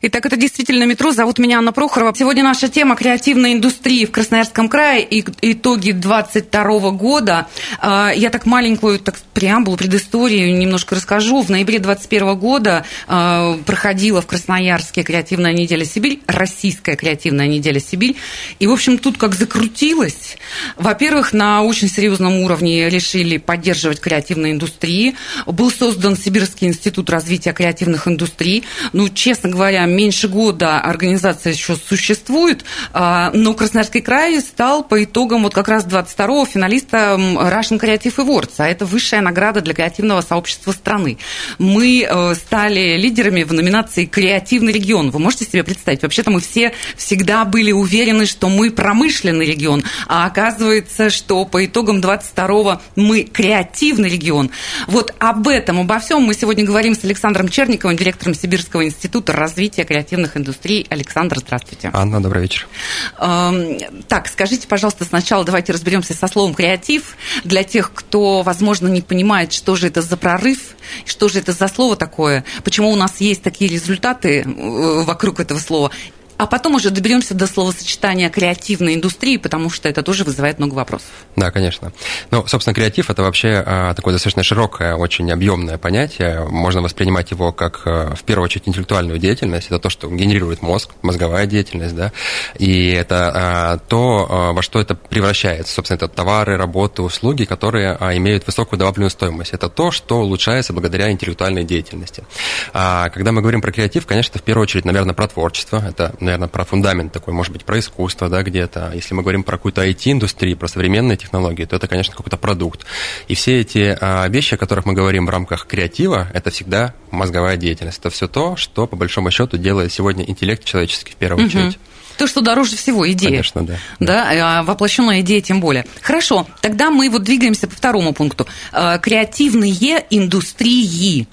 Итак, это действительно метро. Зовут меня Анна Прохорова. Сегодня наша тема креативной индустрии в Красноярском крае и итоги 22 года. А, Я так маленькую так, преамбулу, предысторию немножко расскажу. В ноябре 21 года а, проходила в Красноярске креативная неделя Сибирь, российская креативная неделя Сибирь. И, в общем, тут как закрутилось. Во-первых, на очень серьезном уровне решили поддерживать креативные индустрии. Был создан Сибирский институт развития креативных индустрий. Ну, честно говоря, меньше года организация еще существует, а, но Красноярский край стал по итогам вот как раз 22-го финалистом Russian Creative Awards, а это высшая награда для креативного сообщества страны. Мы э, стали лидерами в номинации «Креативный регион». Вы можете себе представить? Вообще-то мы все всегда были уверены, что мы промышленный регион, а оказывается, что по итогам 22-го мы креативный регион. Вот об этом, обо всем мы сегодня говорим с Александром Черниковым, директором Сибирского института развития креативных индустрий. Александр, здравствуйте. Анна, добрый вечер. Так, скажите, пожалуйста, сначала давайте разберемся со словом креатив. Для тех, кто, возможно, не понимает, что же это за прорыв, что же это за слово такое, почему у нас есть такие результаты э, вокруг этого слова. А потом уже доберемся до словосочетания креативной индустрии, потому что это тоже вызывает много вопросов. Да, конечно. Ну, собственно, креатив – это вообще а, такое достаточно широкое, очень объемное понятие. Можно воспринимать его как, а, в первую очередь, интеллектуальную деятельность. Это то, что генерирует мозг, мозговая деятельность, да. И это а, то, во что это превращается. Собственно, это товары, работы, услуги, которые имеют высокую добавленную стоимость. Это то, что улучшается благодаря интеллектуальной деятельности. Когда мы говорим про креатив, конечно, это в первую очередь, наверное, про творчество. Это наверное, про фундамент такой, может быть, про искусство, да, где-то. Если мы говорим про какую-то IT-индустрию, про современные технологии, то это, конечно, какой-то продукт. И все эти а, вещи, о которых мы говорим в рамках креатива, это всегда мозговая деятельность. Это все то, что, по большому счету, делает сегодня интеллект человеческий в первую Мгм. очередь. То, что дороже всего, идея. Конечно, да. Да, а воплощенная идея тем более. Хорошо, тогда мы вот двигаемся по второму пункту. Э, Креативные индустрии.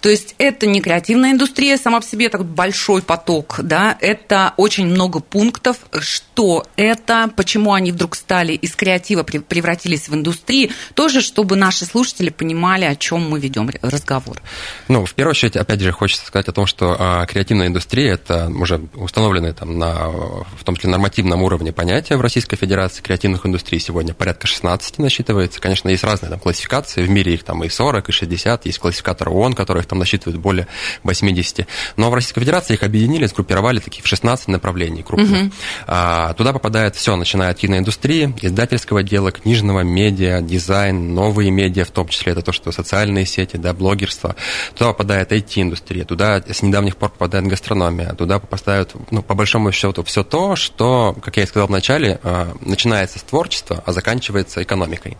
То есть это не креативная индустрия сама по себе, это большой поток, да, это очень много пунктов, что это, почему они вдруг стали из креатива пре- превратились в индустрии, тоже, чтобы наши слушатели понимали, о чем мы ведем разговор. Ну, в первую очередь, опять же, хочется сказать о том, что а, креативная индустрия – это уже установленные там на, в том числе, нормативном уровне понятия в Российской Федерации креативных индустрий сегодня порядка 16 насчитывается. Конечно, есть разные там классификации, в мире их там и 40, и 60, есть классификатор ООН, который их там насчитывает более 80. Но в Российской Федерации их объединили, сгруппировали таких в 16 направлений крупных. А, туда попадает все, начиная от киноиндустрии, издательского дела, книжного, медиа, дизайн, новые медиа, в том числе это то, что социальные сети, да, блогерство. Туда попадает IT-индустрия, туда с недавних пор попадает гастрономия, туда попадают, ну, по большому счету, все то, что, как я и сказал в начале, а, начинается с творчества, а заканчивается экономикой.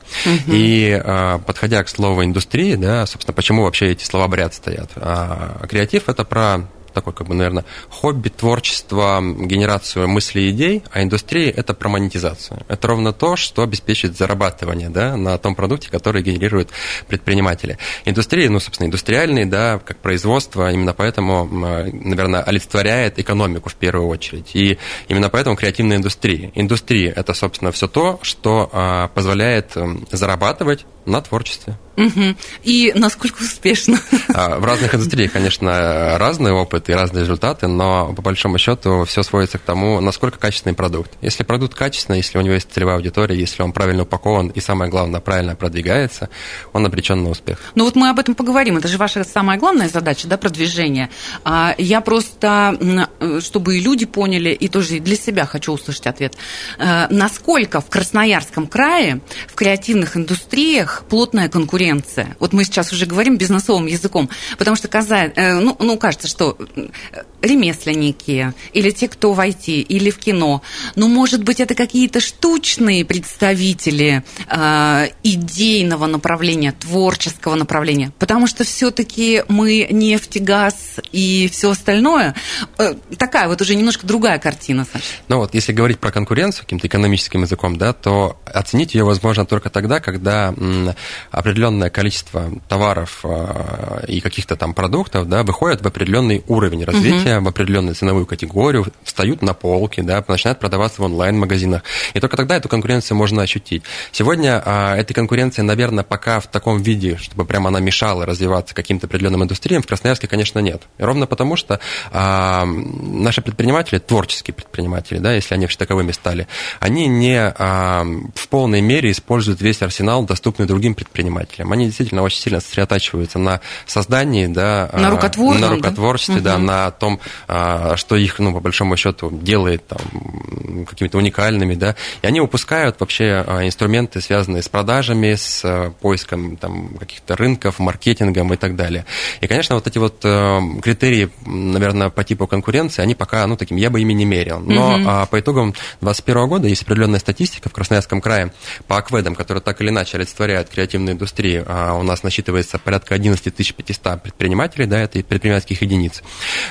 И а, подходя к слову индустрии, да, собственно, почему вообще эти слова в ряд стоят? А, Креатив – это про такой, как бы, наверное, хобби, творчество, генерацию мыслей и идей, а индустрия – это про монетизацию. Это ровно то, что обеспечит зарабатывание да, на том продукте, который генерируют предприниматели. Индустрия, ну, собственно, индустриальный, да, как производство, именно поэтому, наверное, олицетворяет экономику в первую очередь. И именно поэтому креативная индустрия. Индустрия – это, собственно, все то, что а, позволяет зарабатывать на творчестве. И насколько успешно? А, В разных индустриях, конечно, разный опыт и разные результаты, но по большому счету все сводится к тому, насколько качественный продукт. Если продукт качественный, если у него есть целевая аудитория, если он правильно упакован и, самое главное, правильно продвигается, он обречен на успех. Ну вот мы об этом поговорим. Это же ваша самая главная задача, да, продвижение. А, Я просто, чтобы и люди поняли, и тоже для себя хочу услышать ответ. Э, Насколько в Красноярском крае в креативных индустриях плотная конкуренция конкуренция? Вот мы сейчас уже говорим бизнесовым языком, потому что каза- э, ну, ну, кажется, что э, ремесленники или те, кто в IT или в кино, ну, может быть, это какие-то штучные представители э, идейного направления, творческого направления, потому что все-таки мы нефть, газ и все остальное, э, такая вот уже немножко другая картина, Саша. Ну вот, если говорить про конкуренцию каким-то экономическим языком, да, то оценить ее возможно только тогда, когда м, определенное количество товаров э, и каких-то там продуктов, да, выходят в определенный уровень развития, в определенную ценовую категорию, встают на полки, да, начинают продаваться в онлайн-магазинах. И только тогда эту конкуренцию можно ощутить. Сегодня а, этой конкуренции, наверное, пока в таком виде, чтобы прямо она мешала развиваться каким-то определенным индустриям, в Красноярске, конечно, нет. И ровно потому, что а, наши предприниматели, творческие предприниматели, да, если они вообще таковыми стали, они не а, в полной мере используют весь арсенал, доступный другим предпринимателям. Они действительно очень сильно сосредотачиваются на создании, да, На а, рукотворном, на да? рукотворчестве, да, Мгм. на том, а, что их, ну, по большому счету, делает там, какими-то уникальными, да, и они выпускают вообще а, инструменты, связанные с продажами, с поиском там, каких-то рынков, маркетингом и так далее. И, конечно, вот эти вот э, критерии, наверное, по типу конкуренции, они пока, ну, таким, я бы ими не мерил. Но а, по итогам 2021 года есть определенная статистика в Красноярском крае по акведам, которые так или иначе олицетворяют креативную индустрию. А, у нас насчитывается порядка 11 500 предпринимателей, да, это и предпринимательских единиц.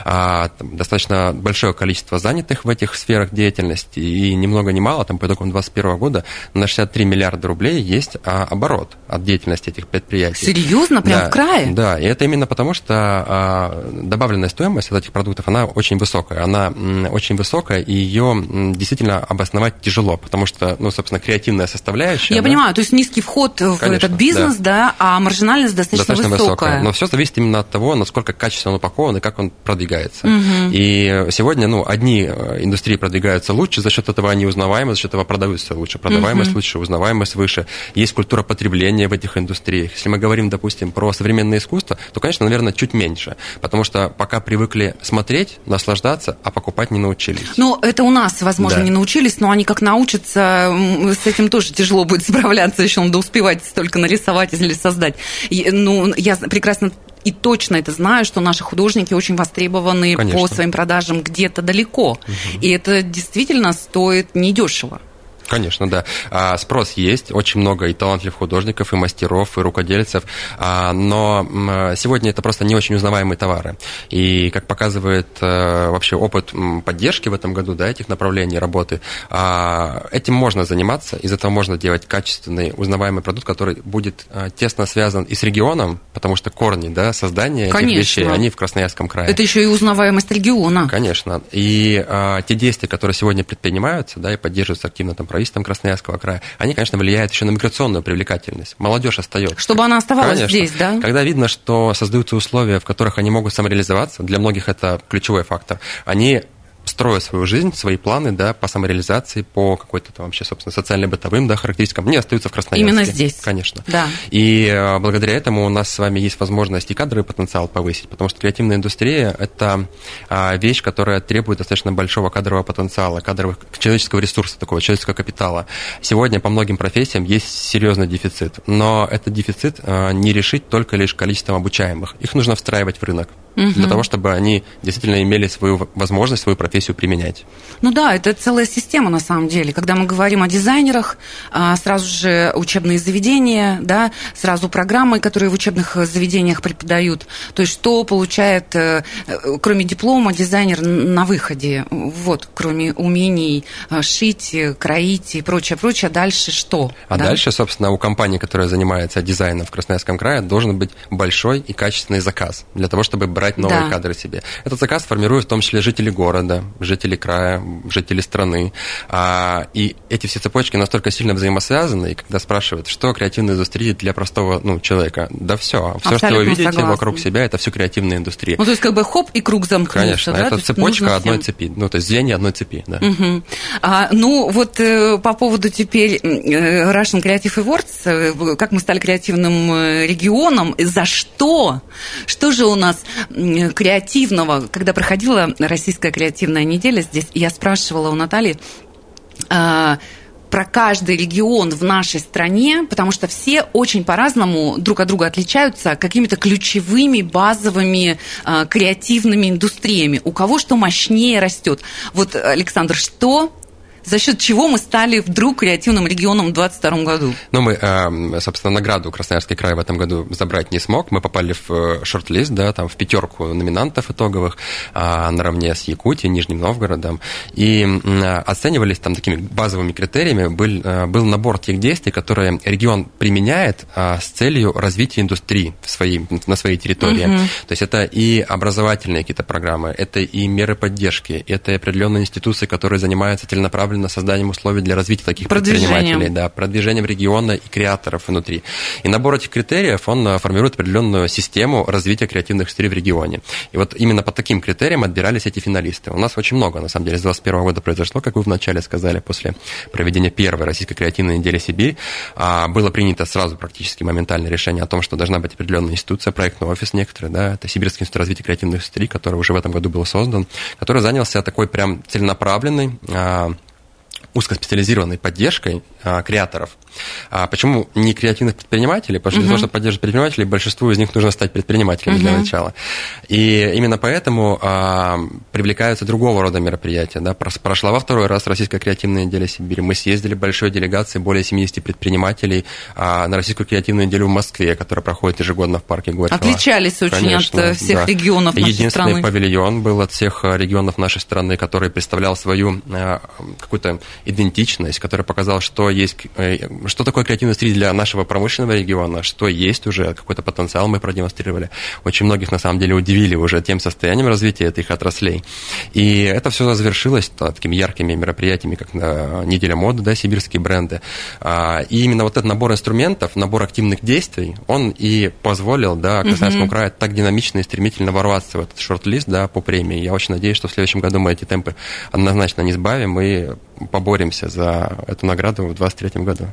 А, достаточно большое количество занятых в этих сферах деятельности, и ни много ни мало, там по итогам 2021 года на 63 миллиарда рублей есть а, оборот от деятельности этих предприятий. Серьезно? Прям Да, в крае? Да, и это именно потому, что добавленная стоимость от этих продуктов, она очень высокая. Она очень высокая, и ее действительно обосновать тяжело, потому что, ну, собственно, креативная составляющая... Я да, понимаю, то есть низкий вход в Конечно, этот бизнес, да. А маржинальность достаточно, достаточно высокая. высокая. Но все зависит именно от того, насколько качественно он упакован и как он продвигается. Мгм. И сегодня, ну, одни э, индустрии продвигаются лучше, за счет этого они узнаваемы, за счет этого продаются лучше. Продаваемость Мгм. лучше, узнаваемость выше. Есть культура потребления в этих индустриях. Если мы говорим, допустим, про современное искусство, то, конечно, наверное, чуть меньше. Потому что пока привыкли смотреть, наслаждаться, а покупать не научились. Ну, это у нас, возможно, Да. не научились, но они как научатся, с этим тоже тяжело будет справляться, еще надо успевать столько нарисовать или создать. И, ну, я прекрасно и точно это знаю, что наши художники очень востребованы Конечно. по своим продажам где-то далеко. И это действительно стоит недешево. Конечно, да. А, спрос есть, очень много и талантливых художников, и мастеров, и рукодельцев, а, но сегодня это просто не очень узнаваемые товары. И, как показывает э, вообще опыт поддержки в этом году, да, этих направлений работы, а, этим можно заниматься, из этого можно делать качественный, узнаваемый продукт, который будет а, тесно связан и с регионом, потому что корни, да, создания этих Конечно. вещей, они в Красноярском крае. Это еще и узнаваемость региона. Конечно. И а, те действия, которые сегодня предпринимаются, да, и поддерживаются активно там правительством Красноярского края, они, конечно, влияют еще на миграционную привлекательность. Молодежь остается. Чтобы она оставалась Конечно. здесь, да? Когда видно, что создаются условия, в которых они могут самореализоваться, для многих это ключевой фактор, они строят свою жизнь, свои планы, да, по самореализации, по какой-то там вообще, собственно, социально-бытовым, да, характеристикам, они остаются в Красноярске. Именно здесь. Конечно. Да. И э, благодаря этому у нас с вами есть возможность и кадровый потенциал повысить, потому что креативная индустрия – это а, вещь, которая требует достаточно большого кадрового потенциала, кадрового человеческого ресурса, такого человеческого капитала. Сегодня по многим профессиям есть серьезный дефицит, но этот дефицит э, не решить только лишь количеством обучаемых. Их нужно встраивать в рынок для того, чтобы они действительно имели свою возможность, свою профессию применять. Ну да, это целая система на самом деле. Когда мы говорим о дизайнерах, а, сразу же учебные заведения, да, сразу программы, которые в учебных заведениях преподают. То есть что получает, э, э, кроме диплома, дизайнер на выходе? Вот, кроме умений э, шить, э, кроить и прочее, прочее, дальше что? А да? дальше, собственно, у компании, которая занимается дизайном в Красноярском крае, должен быть большой и качественный заказ для того, чтобы брать новые Да. кадры себе. Этот заказ формируют в том числе жители города, жители края, жители страны. А, и эти все цепочки настолько сильно взаимосвязаны, и когда спрашивают, что креативная индустрия для простого ну, человека, да все. Все, что вы видите согласна. вокруг себя, это все креативная индустрия. Ну, то есть как бы хоп, и круг замкнулся. Конечно, да? То это есть цепочка одной всем- цепи, ну, то есть звенья одной цепи, да. Мгм. А, ну, вот э, по поводу теперь э, Russian Creative Awards, э, как мы стали креативным э, регионом, за что? Что же у нас креативного? Когда проходила Российская креативная неделя здесь, я спрашивала у Натальи, а, про каждый регион в нашей стране, потому что все очень по-разному друг от друга отличаются какими-то ключевыми, базовыми, э, креативными индустриями. У кого что мощнее растет. Вот, Александр, что за счет чего мы стали вдруг креативным регионом в 2022 году? Ну, мы, эм, собственно, награду Красноярский край в этом году забрать не смог. Мы попали в э, шорт-лист, да, там в пятерку номинантов итоговых а, наравне с Якутией, Нижним Новгородом. И оценивались там такими базовыми критериями. Был, э, был набор тех действий, которые регион применяет а, с целью развития индустрии в своей, на своей территории. Угу. То есть это и образовательные какие-то программы, это и меры поддержки, это и определенные институции, которые занимаются целенаправленно направлена созданием условий для развития таких предпринимателей, да, продвижением региона и креаторов внутри. И набор этих критериев, он э, формирует определенную систему развития креативных индустрий в регионе. И вот именно по таким критериям отбирались эти финалисты. У нас очень много, на самом деле, с 2021 года произошло, как вы вначале сказали, после проведения первой российской креативной недели Сибирь, а, было принято сразу практически моментальное решение о том, что должна быть определенная институция, проектный офис некоторый, да, это Сибирский институт развития креативных индустрий, который уже в этом году был создан, который занялся такой прям целенаправленной а, узкоспециализированной поддержкой а, креаторов. А почему не креативных предпринимателей? Потому что для того, чтобы поддерживать предпринимателей, большинству из них нужно стать предпринимателями для начала. И именно поэтому а, привлекаются другого рода мероприятия. Да? Прошла во второй раз Российская креативная неделя Сибири. Мы съездили большой делегацией, более 70 предпринимателей а, на Российскую креативную неделю в Москве, которая проходит ежегодно в парке Горького. Отличались очень Конечно, от всех да. регионов нашей Единственный страны. павильон был от всех регионов нашей страны, который представлял свою а, какую-то идентичность, который показал, что есть, э, что такое креативная индустрия для нашего промышленного региона, что есть уже, какой-то потенциал мы продемонстрировали. Очень многих, на самом деле, удивили уже тем состоянием развития этих отраслей. И это все завершилось да, такими яркими мероприятиями, как на неделя моды, да, сибирские бренды. А, и именно вот этот набор инструментов, набор активных действий, он и позволил, да, Красноярскому краю так динамично и стремительно ворваться в этот шорт-лист, да, по премии. Я очень надеюсь, что в следующем году мы эти темпы однозначно не сбавим и поборемся за эту награду в 2023 году.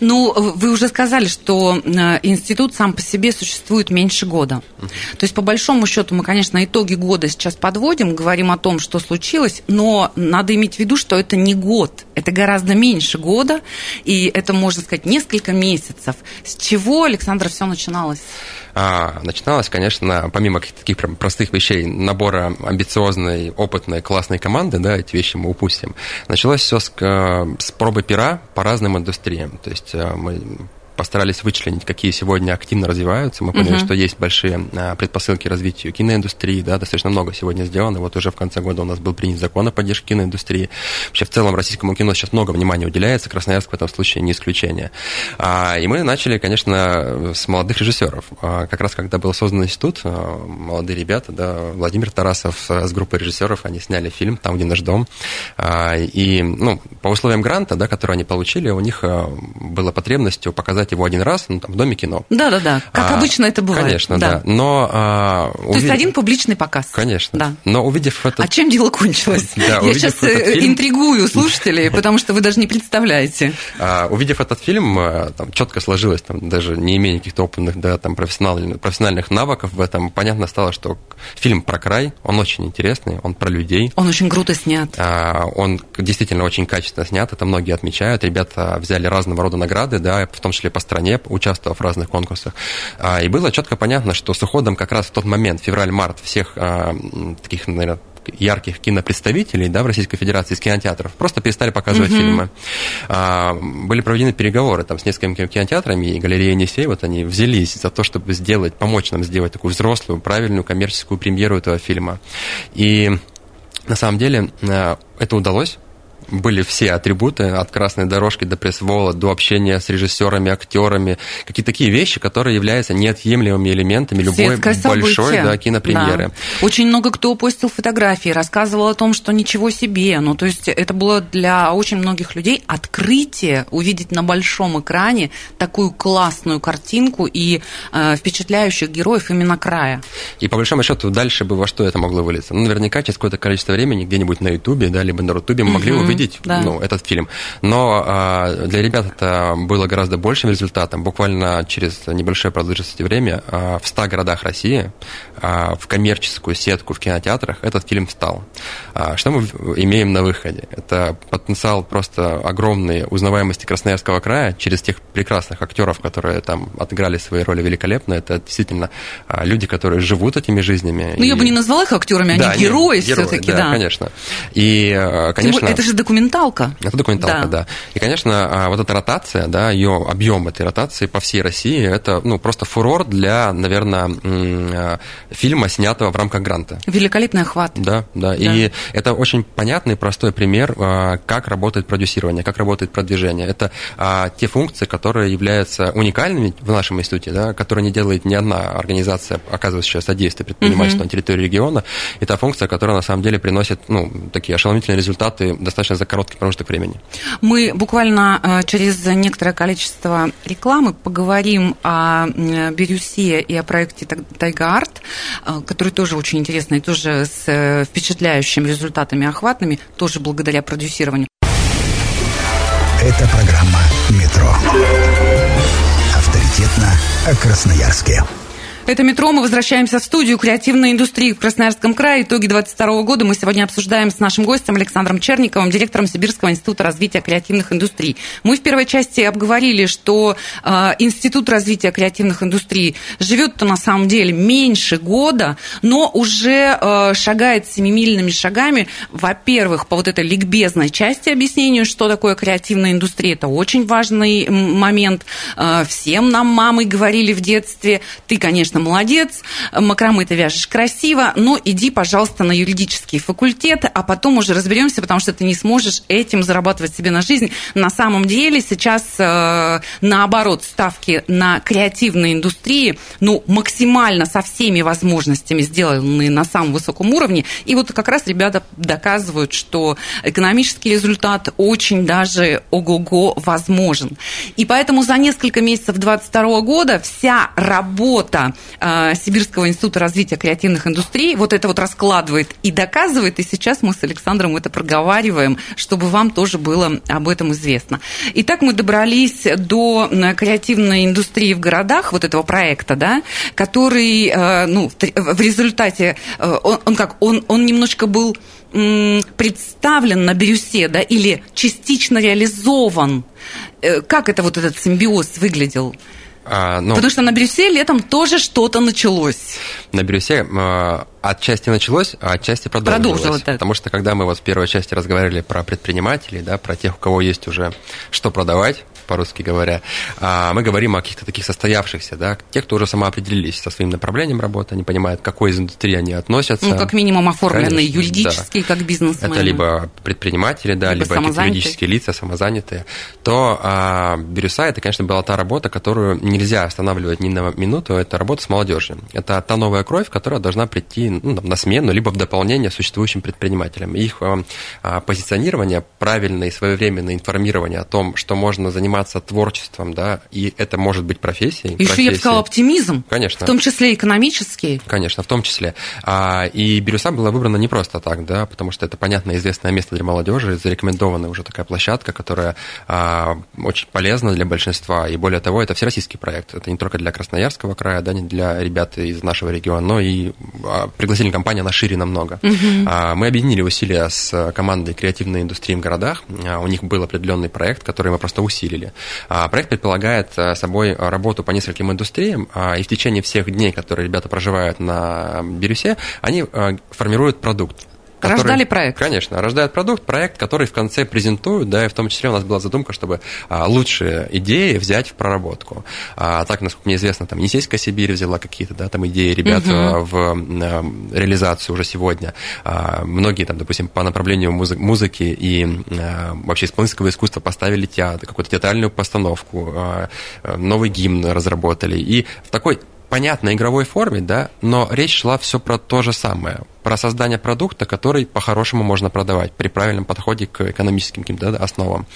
Ну, вы уже сказали, что э, институт сам по себе существует меньше года. Uh-huh. То есть, по большому счету, мы, конечно, итоги года сейчас подводим, говорим о том, что случилось, но надо иметь в виду, что это не год, это гораздо меньше года, и это, можно сказать, несколько месяцев. С чего, Александра, все начиналось? А, начиналось, конечно, помимо таких прям простых вещей, набора амбициозной, опытной, классной команды, да, эти вещи мы упустим. Началось все с, с пробы пера по разным индустриям. То есть э, мы постарались вычленить, какие сегодня активно развиваются. Мы поняли, uh-huh. что есть большие а, предпосылки развитию киноиндустрии, да, достаточно много сегодня сделано. Вот уже в конце года у нас был принят закон о поддержке киноиндустрии. Вообще в целом российскому кино сейчас много внимания уделяется, Красноярск в этом случае не исключение. А, и мы начали, конечно, с молодых режиссеров. А, как раз когда был создан институт, молодые ребята, да, Владимир Тарасов с группой режиссеров, они сняли фильм «Там, где наш дом». И, ну, по условиям гранта, да, который они получили, у них была потребностью показать показать его один раз ну, там, в Доме кино. Да-да-да, как а, обычно это бывает. Конечно, да. да. Но, а, увид... То есть один публичный показ. Конечно. Да. Но увидев это... А чем дело кончилось? Да, Я сейчас э, фильм... интригую слушателей, потому что вы даже не представляете. А, увидев этот фильм, э, там четко сложилось, там, даже не имея каких-то опытных, да, там, профессиональных, профессиональных навыков в этом, понятно стало, что фильм про край, он очень интересный, он про людей. Он очень круто снят. А, он действительно очень качественно снят, это многие отмечают. Ребята взяли разного рода награды, да, в том числе по стране, участвовав в разных конкурсах. А, и было четко понятно, что с уходом как раз в тот момент, февраль-март, всех а, таких, наверное, ярких кинопредставителей да, в Российской Федерации из кинотеатров просто перестали показывать uh-huh. фильмы. А, были проведены переговоры там, с несколькими кинотеатрами, и галерея Енисей, вот они взялись за то, чтобы сделать, помочь нам сделать такую взрослую, правильную коммерческую премьеру этого фильма. И на самом деле это удалось были все атрибуты, от красной дорожки до пресс-вола, до общения с режиссерами, актерами, какие-то такие вещи, которые являются неотъемлемыми элементами любой большой да, кинопремьеры. Да. Очень много кто постил фотографии, рассказывал о том, что ничего себе. Ну, то есть это было для очень многих людей открытие увидеть на большом экране такую классную картинку и э, впечатляющих героев именно края. И по большому счету дальше бы во что это могло вылиться? Ну, наверняка через какое-то количество времени где-нибудь на Ютубе, да, либо на Рутубе мы могли увидеть увидеть да. ну, этот фильм. Но а, для ребят это было гораздо большим результатом. Буквально через небольшое продолжительность время а, в 100 городах России а, в коммерческую сетку в кинотеатрах этот фильм встал. А, что мы имеем на выходе? Это потенциал просто огромной узнаваемости Красноярского края через тех прекрасных актеров, которые там отыграли свои роли великолепно. Это действительно а, люди, которые живут этими жизнями. Ну, и... я бы не назвала их актерами, они да, герои все-таки, да, да. конечно. И, конечно... Более, это же документалка. Это документалка, да. да. И, конечно, вот эта ротация, да, ее объем этой ротации по всей России, это, ну, просто фурор для, наверное, фильма, снятого в рамках гранта. Великолепный охват. Да, да, да. И это очень понятный, простой пример, как работает продюсирование, как работает продвижение. Это те функции, которые являются уникальными в нашем институте, да, которые не делает ни одна организация, оказывающая содействие предпринимательству угу. на территории региона. И та функция, которая на самом деле приносит ну, такие ошеломительные результаты достаточно за короткий промежуток времени. Мы буквально э, через некоторое количество рекламы поговорим о Бирюсе и о проекте Тайга Арт, э, который тоже очень интересный, тоже с э, впечатляющими результатами охватными, тоже благодаря продюсированию. Это программа «Метро». Авторитетно о Красноярске. Это «Метро». Мы возвращаемся в студию креативной индустрии в Красноярском крае. Итоги 2022 года мы сегодня обсуждаем с нашим гостем Александром Черниковым, директором Сибирского института развития креативных индустрий. Мы в первой части обговорили, что э, Институт развития креативных индустрий живет-то на самом деле меньше года, но уже э, шагает семимильными шагами. Во-первых, по вот этой ликбезной части объяснению, что такое креативная индустрия. Это очень важный момент. Э, всем нам мамы говорили в детстве, ты, конечно, конечно, молодец, макраме ты вяжешь красиво, но иди, пожалуйста, на юридический факультет, а потом уже разберемся, потому что ты не сможешь этим зарабатывать себе на жизнь. На самом деле сейчас, э, наоборот, ставки на креативные индустрии, ну, максимально со всеми возможностями сделаны на самом высоком уровне. И вот как раз ребята доказывают, что экономический результат очень даже ого-го возможен. И поэтому за несколько месяцев 2022 года вся работа Сибирского института развития креативных индустрий вот это вот раскладывает и доказывает, и сейчас мы с Александром это проговариваем, чтобы вам тоже было об этом известно. Итак, мы добрались до креативной индустрии в городах, вот этого проекта, да, который, э, ну, в результате, э, он, он как, он, он немножко был представлен на бирюсе, да, или частично реализован. Э, как это вот этот симбиоз выглядел? А, ну, Потому что на Брюссе летом тоже что-то началось. На Брюссе а, отчасти началось, а отчасти продолжилось. Продолжилось, да. Потому что когда мы вот в первой части разговаривали про предпринимателей, да, про тех, у кого есть уже что продавать, по-русски говоря, а, мы говорим о каких-то таких состоявшихся, да, тех, кто уже самоопределились со своим направлением работы, они понимают, к какой из индустрии они относятся. Ну, как минимум оформленные Конечно, юридически, да. как бизнесмены. Это либо предприниматели, да, либо, либо какие-то юридические лица, самозанятые. То а, Бирюса, это, конечно, была та работа, которую нельзя останавливать ни на минуту, это работа с молодежью. Это та новая кровь, которая должна прийти ну, на смену, либо в дополнение существующим предпринимателям. Их а, позиционирование, правильное и своевременное информирование о том, что можно заниматься творчеством, да, и это может быть профессией. Еще профессией. я бы сказала оптимизм. Конечно. В том числе экономический. Конечно, в том числе. А, и Бирюса была выбрана не просто так, да, потому что это понятное известное место для молодежи, зарекомендованная уже такая площадка, которая а, очень полезна для большинства. И более того, это всероссийский проект. Это не только для Красноярского края, да, не для ребят из нашего региона, но и а, пригласили компанию, она шире намного. Угу. Мы объединили усилия с командой креативной индустрии в городах. У них был определенный проект, который мы просто усилили. А, проект предполагает собой работу по нескольким индустриям, и в течение всех дней, которые ребята проживают на Бирюсе, они формируют продукт. Который, Рождали проект. Конечно, рождают продукт, проект, который в конце презентуют, да, и в том числе у нас была задумка, чтобы а, лучшие идеи взять в проработку. А, так, насколько мне известно, там Енисейская Сибирь взяла какие-то, да, там идеи ребят угу. в а, реализацию уже сегодня. А, многие там, допустим, по направлению музы- музыки и а, вообще исполнительского искусства поставили театр, какую-то театральную постановку, а, новый гимн разработали. И в такой понятной игровой форме, да, но речь шла все про то же самое, про создание продукта, который по-хорошему можно продавать при правильном подходе к экономическим каким-то да, основам.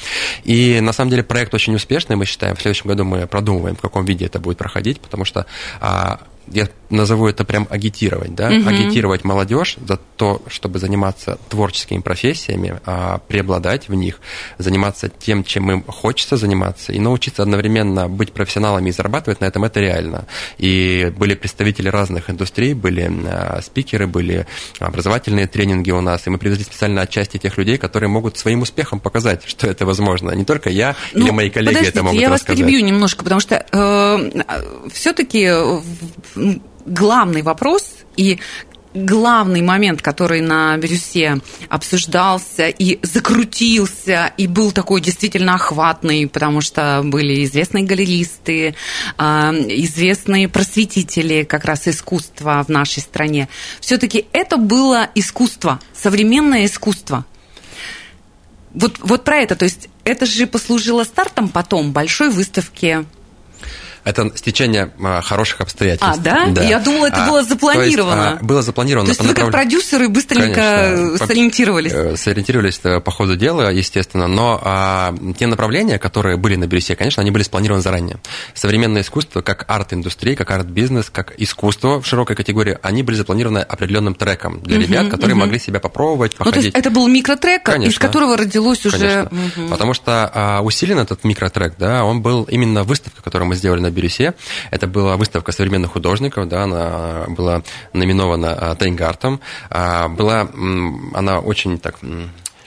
И на самом деле проект очень успешный, мы считаем, в следующем году мы продумываем, в каком виде это будет проходить, потому что а, я назову это прям агитировать, да, угу. агитировать молодежь за то, чтобы заниматься творческими профессиями, а, преобладать в них, заниматься тем, чем им хочется заниматься, и научиться одновременно быть профессионалами и зарабатывать на этом, это реально. И были представители разных индустрий, были а, спикеры, были образовательные тренинги у нас, и мы привезли специально отчасти тех людей, которые могут своим успехом показать, что это возможно. Не только я ну, или мои коллеги это могут я рассказать. вас перебью немножко, потому что э, все-таки главный вопрос и главный момент, который на Бирюсе обсуждался и закрутился, и был такой действительно охватный, потому что были известные галеристы, а, известные просветители как раз искусства в нашей стране. Все-таки это было искусство, современное искусство. Вот, вот про это, то есть это же послужило стартом потом большой выставки это стечение а, хороших обстоятельств. А, да? да. Я думала, это а, было запланировано. есть, а, было запланировано. То есть вы направ... как продюсеры быстренько Конечно. сориентировались? Э, сориентировались э, по ходу дела, естественно, но а, те направления, которые были на Бирюсе, конечно, они были спланированы заранее. Современное искусство, как арт-индустрия, как арт-бизнес, как искусство в широкой категории, они были запланированы определенным треком для угу, ребят, которые угу. могли себя попробовать, походить. Ну, то есть это был микротрек, Конечно. из которого родилось уже... Угу. Потому что а, усилен этот микротрек, да, он был именно выставка, которую мы сделали на Бирюсе. Это была выставка современных художников, да, она была номинована а, Тайнгартом. А, была она очень так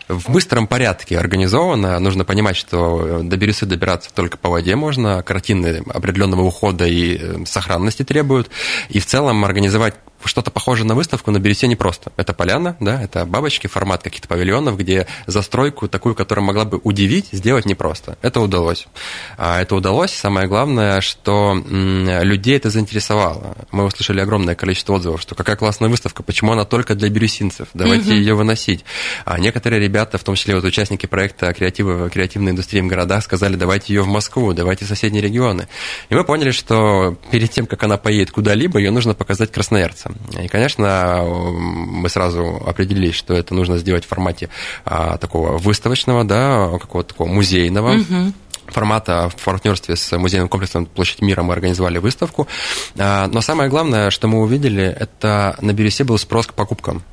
в быстром порядке организована. Нужно понимать, что до Бирюсы добираться только по воде можно, картины определенного ухода и э, сохранности требуют. И в целом организовать что-то похожее на выставку на Бересе непросто. Это поляна, да, это бабочки, формат каких-то павильонов, где застройку такую, которая могла бы удивить, сделать непросто. Это удалось. А это удалось. Самое главное, что людей это заинтересовало. Мы услышали огромное количество отзывов, что какая классная выставка, почему она только для бирюсинцев, давайте угу. ее выносить. А некоторые ребята, в том числе вот участники проекта креатива, креативной индустрии в городах, сказали, давайте ее в Москву, давайте в соседние регионы. И мы поняли, что перед тем, как она поедет куда-либо, ее нужно показать красноярцам и, конечно, мы сразу определились, что это нужно сделать в формате а, такого выставочного, да, какого-то такого музейного. Угу формата в партнерстве с музейным комплексом «Площадь мира» мы организовали выставку. А, но самое главное, что мы увидели, это на Бирюсе был спрос к покупкам.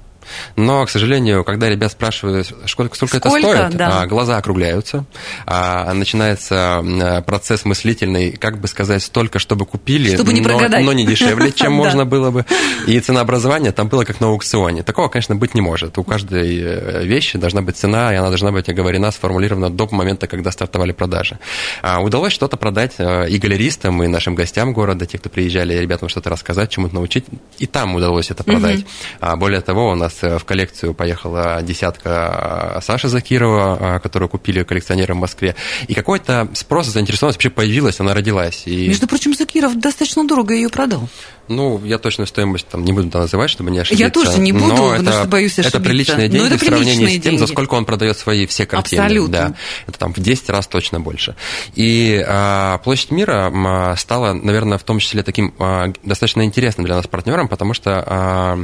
Но, к сожалению, когда ребят спрашивают, сколько, сколько, сколько это стоит, да. А, глаза округляются, а, начинается процесс мыслительный, как бы сказать, столько, чтобы купили, чтобы не но, но не дешевле, чем можно было бы. И ценообразование там было как на аукционе. Такого, конечно, быть не может. У каждой э, вещи должна быть цена, и она должна быть оговорена, сформулирована до момента, когда стартовали продажи. А, удалось что-то продать э, и галеристам, и нашим гостям города, те, кто приезжали, ребятам что-то рассказать, чему-то научить. И там удалось это продать. Угу. Более того, у нас в коллекцию поехала десятка Саши Закирова, которую купили коллекционеры в Москве. И какой-то спрос, заинтересованность вообще появилась, она родилась. И... Между прочим, Закиров достаточно дорого ее продал. Ну, я точную стоимость там не буду называть, чтобы не ошибиться. Я тоже не буду, но потому это, что боюсь ошибиться. Это приличные деньги это в сравнении с тем, деньги. за сколько он продает свои все картины. Абсолютно. Да, это там в 10 раз точно больше. И а, площадь мира стала, наверное, в том числе таким а, достаточно интересным для нас партнером, потому что а,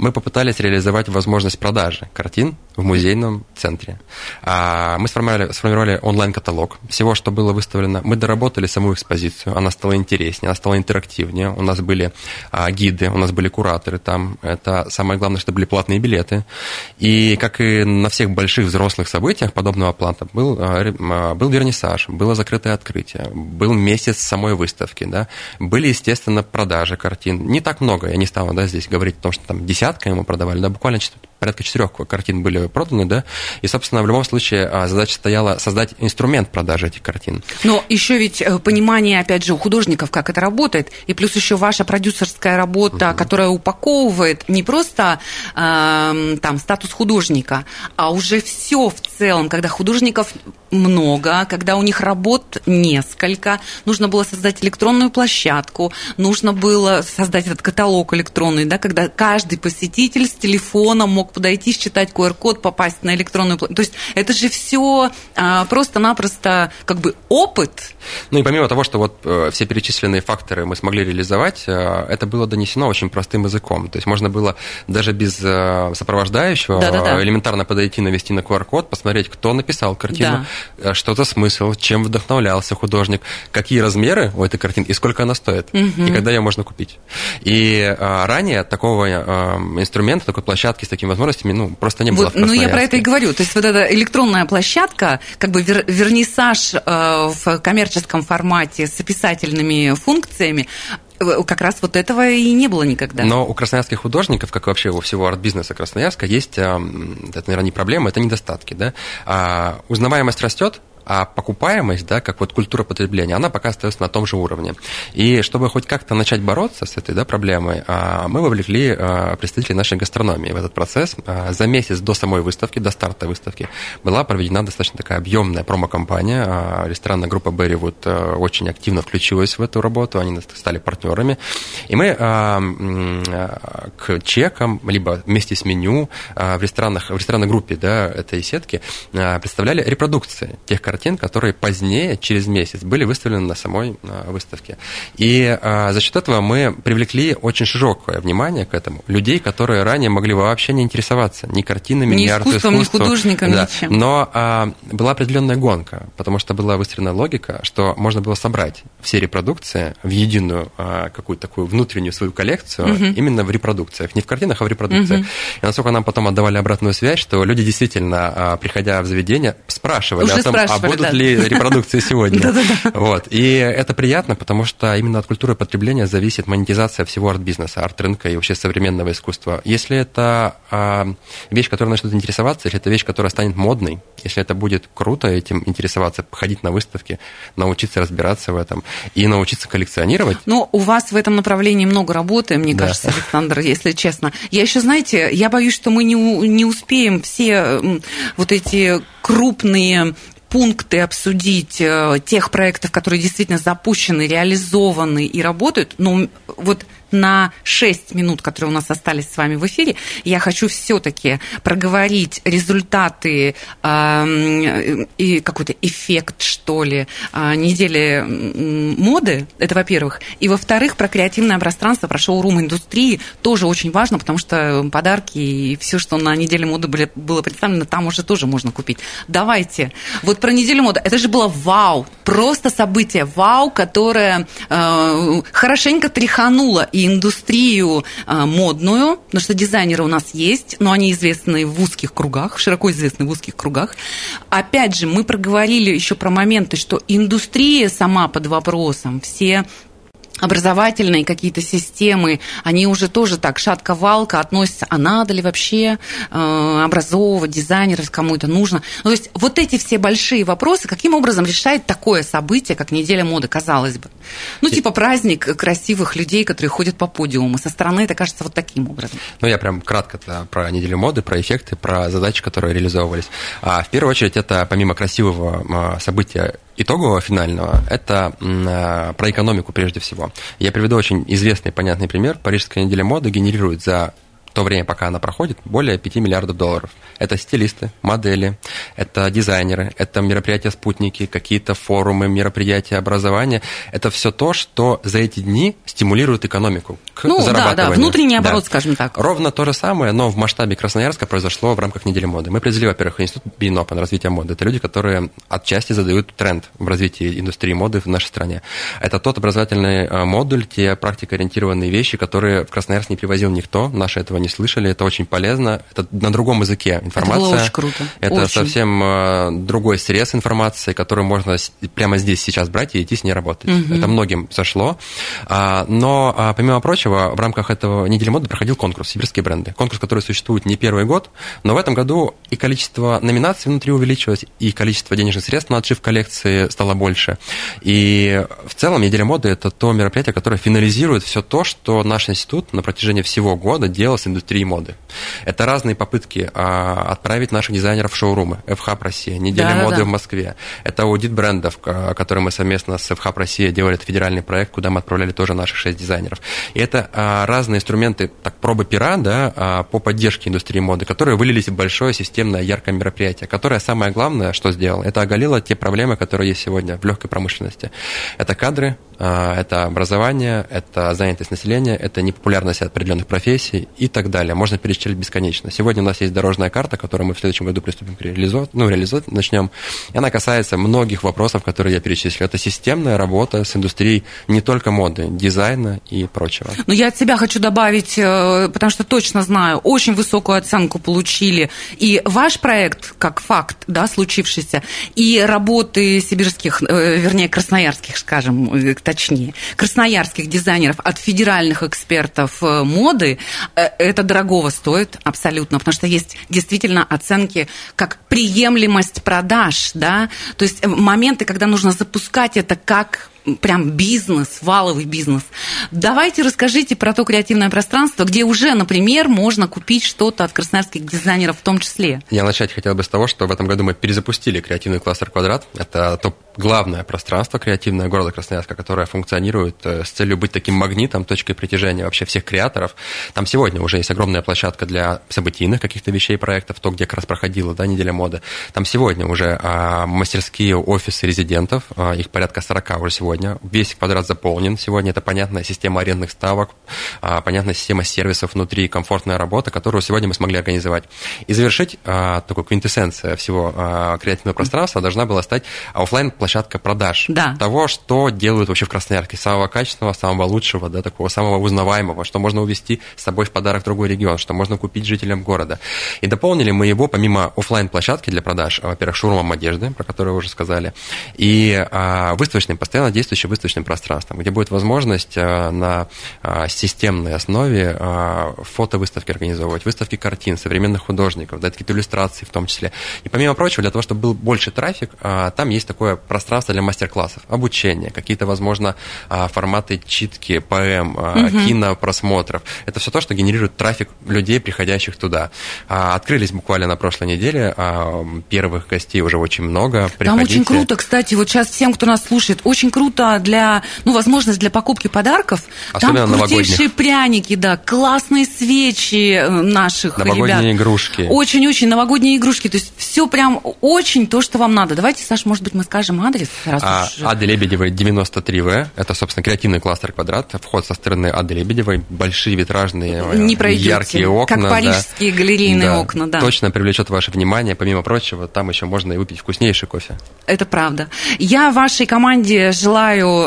мы попытались реализовать возможность продажи картин в музейном центре. А, мы сформировали, сформировали онлайн-каталог всего, что было выставлено. Мы доработали саму экспозицию, она стала интереснее, она стала интерактивнее. У нас были а, гиды, у нас были кураторы там. Это самое главное, что были платные билеты. И как и на всех больших взрослых событиях подобного плана, был, а, был вернисаж, было закрытое открытие, был месяц самой выставки. Да. Были, естественно, продажи картин. Не так много, я не стал да, здесь говорить о том, что там десятка ему продавали, да, буквально порядка четырех картин были проданы, да, и, собственно, в любом случае а, задача стояла создать инструмент продажи этих картин. Но еще ведь э, понимание, опять же, у художников, как это работает, и плюс еще ваша продюсерская работа, угу. которая упаковывает не просто э, там статус художника, а уже все в целом, когда художников много, когда у них работ несколько, нужно было создать электронную площадку, нужно было создать этот каталог электронный, да, когда каждый посетитель с телефона мог подойти, считать QR-код, попасть на электронную площадку. То есть это же все а, просто-напросто как бы опыт. Ну и помимо того, что вот э, все перечисленные факторы мы смогли реализовать, э, это было донесено очень простым языком. То есть можно было даже без э, сопровождающего Да-да-да. элементарно подойти, навести на QR-код, посмотреть, кто написал картину, э, что за смысл, чем вдохновлялся художник, какие размеры у этой картины и сколько она стоит, и когда ее можно купить. И ранее такого инструмента, такой площадки с такими возможностями, ну, просто не было Вот, в ну, я про это и говорю. То есть вот эта электронная площадка, как бы вер- вернисаж э, в коммерческом формате с описательными функциями, э, как раз вот этого и не было никогда. Но у красноярских художников, как и вообще у всего арт-бизнеса Красноярска, есть, а, м, это, наверное, не проблема, это недостатки. Да? А, узнаваемость растет, а покупаемость, да, как вот культура потребления, она пока остается на том же уровне. И чтобы хоть как-то начать бороться с этой да, проблемой, а, мы вовлекли а, представителей нашей гастрономии в этот процесс. А, За месяц до самой выставки, до старта выставки, была проведена достаточно такая объемная промо-компания. Ресторанная группа Берривуд а, очень активно включилась в эту работу, они стали партнерами. И мы к чекам, либо вместе с меню в, ресторанах, в ресторанной группе да, этой сетки представляли репродукции тех картин, которые позднее, через месяц, были выставлены на самой выставке. И а, за счет этого мы привлекли очень широкое внимание к этому. Людей, которые ранее могли вообще не интересоваться ни картинами, Ни ни, искусством, ни художником, Да. ничем. Но а, была определенная гонка, потому что была выстроена логика, что можно было собрать все репродукции в единую а, какую-то такую внутреннюю свою коллекцию именно в репродукциях, не в картинах, а в репродукциях. И насколько нам потом отдавали обратную связь, что люди действительно, а, приходя в заведение, спрашивали Уже о том, спрашивали, будут ли репродукции сегодня. Вот. И это приятно, потому что именно от культуры потребления зависит монетизация всего арт-бизнеса, арт-рынка и вообще современного искусства. Если это а, вещь, которая начнет интересоваться, если это вещь, которая станет модной, если это будет круто этим интересоваться, ходить на выставки, научиться разбираться в этом и научиться коллекционировать, Ну, у вас в этом направлении много работы, мне Да. кажется, Александр, если честно. Я еще, знаете, я боюсь, что мы не, не успеем все вот эти крупные пункты обсудить э, тех проектов, которые действительно запущены, реализованы и работают. Но вот на 6 минут, которые у нас остались с вами в эфире, я хочу все-таки проговорить результаты эм, и какой-то эффект, что ли, э, недели моды. Это во-первых. И во-вторых, про креативное пространство, про шоурум индустрии тоже очень важно, потому что подарки и все, что на неделе моды были, было представлено, там уже тоже можно купить. Давайте. Вот про неделю моды. Это же было вау. Просто событие вау, которое э, хорошенько тряхануло и индустрию э, модную, потому что дизайнеры у нас есть, но они известны в узких кругах, широко известны в узких кругах. Опять же, мы проговорили еще про моменты, что индустрия сама под вопросом, все образовательные какие-то системы, они уже тоже так шатко-валко относятся, а надо ли вообще э, образовывать дизайнеров, кому это нужно. Ну, то есть вот эти все большие вопросы, каким образом решает такое событие, как неделя моды, казалось бы. Ну, типа праздник красивых людей, которые ходят по подиуму. Со стороны это кажется вот таким образом. Ну, я прям кратко про неделю моды, про эффекты, про задачи, которые реализовывались. А в первую очередь, это помимо красивого а, события итогового, финального, это м, а, про экономику прежде всего. Я приведу очень известный, понятный пример. Парижская неделя моды генерирует за то время, пока она проходит, более 5 миллиардов долларов. Это стилисты, модели, это дизайнеры, это мероприятия-спутники, какие-то форумы, мероприятия образования. Это все то, что за эти дни стимулирует экономику к Ну, да, да, зарабатыванию. внутренний Да. оборот, скажем так. Ровно то же самое, но в масштабе Красноярска произошло в рамках недели моды. Мы определили, во-первых, институт Бинопа на развитие моды. Это люди, которые отчасти задают тренд в развитии индустрии моды в нашей стране. Это тот образовательный э, модуль, те практикоориентированные вещи, которые в Красноярск не привозил никто. Наши этого не слышали. Это очень полезно. Это на другом языке информация. было очень круто. Это Очень. совсем э, другой срез информации, который можно прямо здесь сейчас брать и идти с ней работать. Это многим зашло. А, Но, а, помимо прочего, в рамках этого недели моды проходил конкурс «Сибирские бренды». Конкурс, который существует не первый год, но в этом году и количество номинаций внутри увеличилось, и количество денежных средств на отшив коллекции стало больше. И в целом неделя моды – это то мероприятие, которое финализирует все то, что наш институт на протяжении всего года делал с индустрии моды. Это разные попытки а, отправить наших дизайнеров в шоурумы. FH Россия, неделя да, моды да. в Москве. Это аудит брендов, который мы совместно с FH Россия делали, это федеральный проект, куда мы отправляли тоже наших шесть дизайнеров. И это а, разные инструменты, так, пробы пера, да, а, по поддержке индустрии моды, которые вылились в большое системное яркое мероприятие, которое самое главное, что сделало, это оголило те проблемы, которые есть сегодня в легкой промышленности. Это кадры, а, это образование, это занятость населения, это непопулярность определенных профессий и так далее. Можно перечислять бесконечно. Сегодня у нас есть дорожная карта, которую мы в следующем году приступим к реализовать, ну, реализовать начнем. И она касается многих вопросов, которые я перечислил. Это системная работа с индустрией не только моды, дизайна и прочего. Но я от себя хочу добавить, э, потому что точно знаю, очень высокую оценку получили и ваш проект, как факт, да, случившийся, и работы сибирских, э, вернее, красноярских, скажем, э, точнее, красноярских дизайнеров от федеральных экспертов моды, это дорогого стоит абсолютно, потому что есть действительно оценки как приемлемость продаж, да, то есть моменты, когда нужно запускать это как прям бизнес, валовый бизнес. Давайте расскажите про то креативное пространство, где уже, например, можно купить что-то от красноярских дизайнеров в том числе. Я начать хотел бы с того, что в этом году мы перезапустили креативный кластер «Квадрат». Это то главное пространство креативное города Красноярска, которое функционирует э, с целью быть таким магнитом, точкой притяжения вообще всех креаторов. Там сегодня уже есть огромная площадка для событийных каких-то вещей, проектов, то, где как раз проходила да, неделя моды. Там сегодня уже а, мастерские офисы резидентов, а, их порядка 40 уже сегодня. Весь квадрат заполнен. Сегодня это понятная система арендных ставок, а, понятная система сервисов внутри, комфортная работа, которую сегодня мы смогли организовать. И завершить а, такую квинтэссенция всего а, креативного пространства должна была стать офлайн площадка продаж да. того, что делают вообще в Красноярске, самого качественного, самого лучшего, да, такого самого узнаваемого, что можно увезти с собой в подарок в другой регион, что можно купить жителям города. И дополнили мы его, помимо офлайн площадки для продаж, во-первых, шурумом одежды, про которую вы уже сказали, и а, выставочным, постоянно действующим выставочным пространством, где будет возможность а, на а, системной основе а, фотовыставки организовывать, выставки картин современных художников, да, какие-то иллюстрации в том числе. И помимо прочего, для того, чтобы был больше трафик, а, там есть такое пространство для мастер-классов, обучения, какие-то, возможно, а, форматы читки, ПМ, угу. кинопросмотров. Это все то, что генерирует трафик людей, приходящих туда. А, открылись буквально на прошлой неделе, первых гостей уже очень много. Приходите. Там очень круто, кстати, вот сейчас всем, кто нас слушает, очень круто для, ну, возможность для покупки подарков. Особенно Там крутейшие пряники, да, классные свечи э, наших Новогодние ребят. игрушки. Очень-очень новогодние игрушки. То есть все прям очень то, что вам надо. Давайте, Саша, может быть, мы скажем адрес? Раз а, уж... Ады Лебедевой 93В, это, собственно, креативный кластер «Квадрат», вход со стороны Ады Лебедевой, большие витражные э, Не пройдете, яркие окна. Как парижские да, галерейные да, окна, да. Точно привлечет ваше внимание, помимо прочего, там еще можно и выпить вкуснейший кофе. Это правда. Я вашей команде желаю,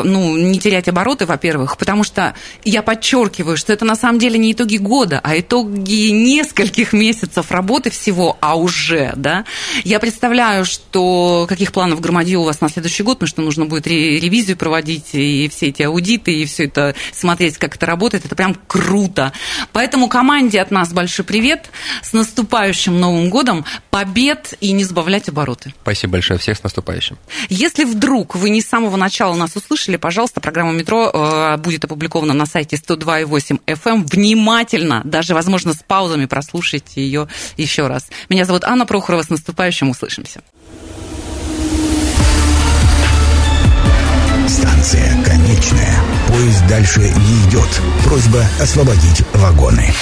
ну, не терять обороты, во-первых, потому что я подчеркиваю, что это на самом деле не итоги года, а итоги нескольких месяцев работы всего, а уже, да. Я представляю, что каких планов громадил у вас на следующий год, потому что нужно будет ревизию проводить и все эти аудиты, и все это смотреть, как это работает. Это прям круто. Поэтому команде от нас большой привет. С наступающим Новым годом. Побед и не сбавлять обороты. Спасибо большое. Всех с наступающим. Если вдруг вы не с самого начала нас услышали, пожалуйста, программа «Метро» э, будет опубликована на сайте 102.8 FM. Эм. Внимательно, даже, возможно, с паузами прослушайте ее еще раз. Меня зовут Анна Прохорова. С наступающим. Услышимся. Станция конечная. Поезд дальше не идет. Просьба освободить вагоны.